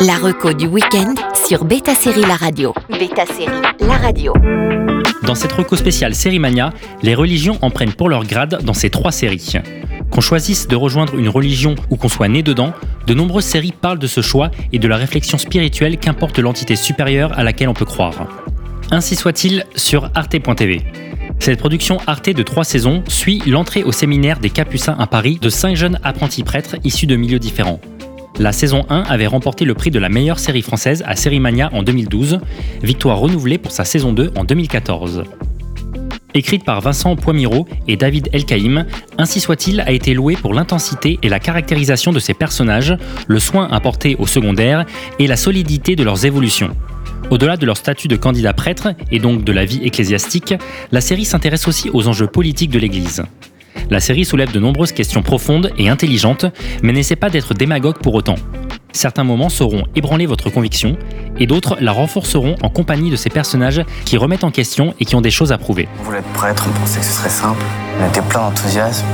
La reco du week-end sur Beta Série La Radio. Beta Série La Radio. Dans cette reco spéciale Série Mania, les religions en prennent pour leur grade dans ces trois séries. Qu'on choisisse de rejoindre une religion ou qu'on soit né dedans, de nombreuses séries parlent de ce choix et de la réflexion spirituelle qu'importe l'entité supérieure à laquelle on peut croire. Ainsi soit-il sur arte.tv. Cette production Arte de trois saisons suit l'entrée au séminaire des Capucins à Paris de cinq jeunes apprentis prêtres issus de milieux différents. La saison 1 avait remporté le prix de la meilleure série française à Sérimania en 2012, victoire renouvelée pour sa saison 2 en 2014. Écrite par Vincent Poimiro et David Elkaïm, Ainsi soit-il a été loué pour l'intensité et la caractérisation de ses personnages, le soin apporté aux secondaires et la solidité de leurs évolutions. Au-delà de leur statut de candidat prêtre et donc de la vie ecclésiastique, la série s'intéresse aussi aux enjeux politiques de l'Église. La série soulève de nombreuses questions profondes et intelligentes, mais n'essaie pas d'être démagogue pour autant. Certains moments sauront ébranler votre conviction, et d'autres la renforceront en compagnie de ces personnages qui remettent en question et qui ont des choses à prouver. On voulait être prêtre, on pensait que ce serait simple? On était plein d'enthousiasme.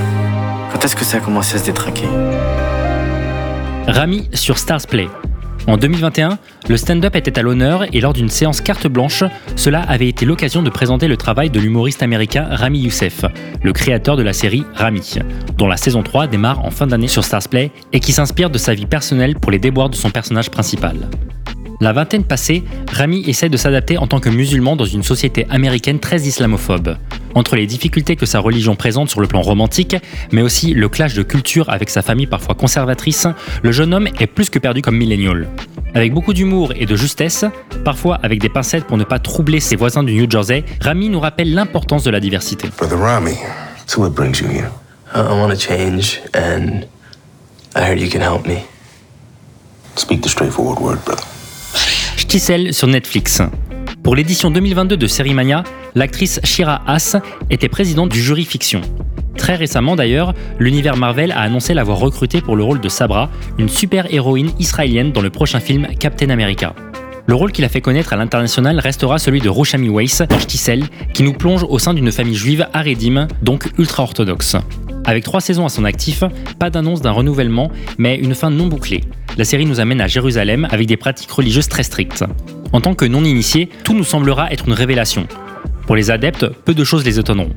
Quand est-ce que ça a commencé à se détraquer? Rami sur Stars Play, en 2021, le stand-up était à l'honneur et lors d'une séance carte blanche, cela avait été l'occasion de présenter le travail de l'humoriste américain Rami Youssef, le créateur de la série Rami, dont la saison 3 démarre en fin d'année sur Starsplay et qui s'inspire de sa vie personnelle pour les déboires de son personnage principal. La vingtaine passée, Rami essaie de s'adapter en tant que musulman dans une société américaine très islamophobe. Entre les difficultés que sa religion présente sur le plan romantique, mais aussi le clash de culture avec sa famille parfois conservatrice, le jeune homme est plus que perdu comme millénial. Avec beaucoup d'humour et de justesse, parfois avec des pincettes pour ne pas troubler ses voisins du New Jersey, Rami nous rappelle l'importance de la diversité. Brother Rami, so what brings you here? I want to change, and I heard you can help me. Speak the straightforward word, brother. Pour l'édition 2022 de Série Mania, l'actrice Shira Haas était présidente du jury fiction. Très récemment d'ailleurs, l'univers Marvel a annoncé l'avoir recrutée pour le rôle de Sabra, une super-héroïne israélienne dans le prochain film Captain America. Le rôle qu'il a fait connaître à l'international restera celui de Roshami Weiss qui nous plonge au sein d'une famille juive arédime, donc ultra-orthodoxe. Avec trois saisons à son actif, pas d'annonce d'un renouvellement, mais une fin non bouclée. La série nous amène à Jérusalem avec des pratiques religieuses très strictes. En tant que non-initiés, tout nous semblera être une révélation. Pour les adeptes, peu de choses les étonneront.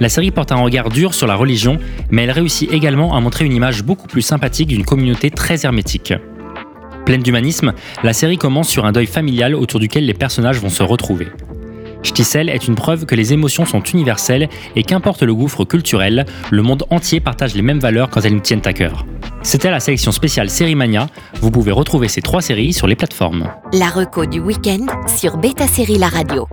La série porte un regard dur sur la religion, mais elle réussit également à montrer une image beaucoup plus sympathique d'une communauté très hermétique. Pleine d'humanisme, la série commence sur un deuil familial autour duquel les personnages vont se retrouver. Stissel est une preuve que les émotions sont universelles et qu'importe le gouffre culturel, le monde entier partage les mêmes valeurs quand elles nous tiennent à cœur. C'était la sélection spéciale Série Mania. Vous pouvez retrouver ces trois séries sur les plateformes. La reco du week-end sur Beta Série La Radio.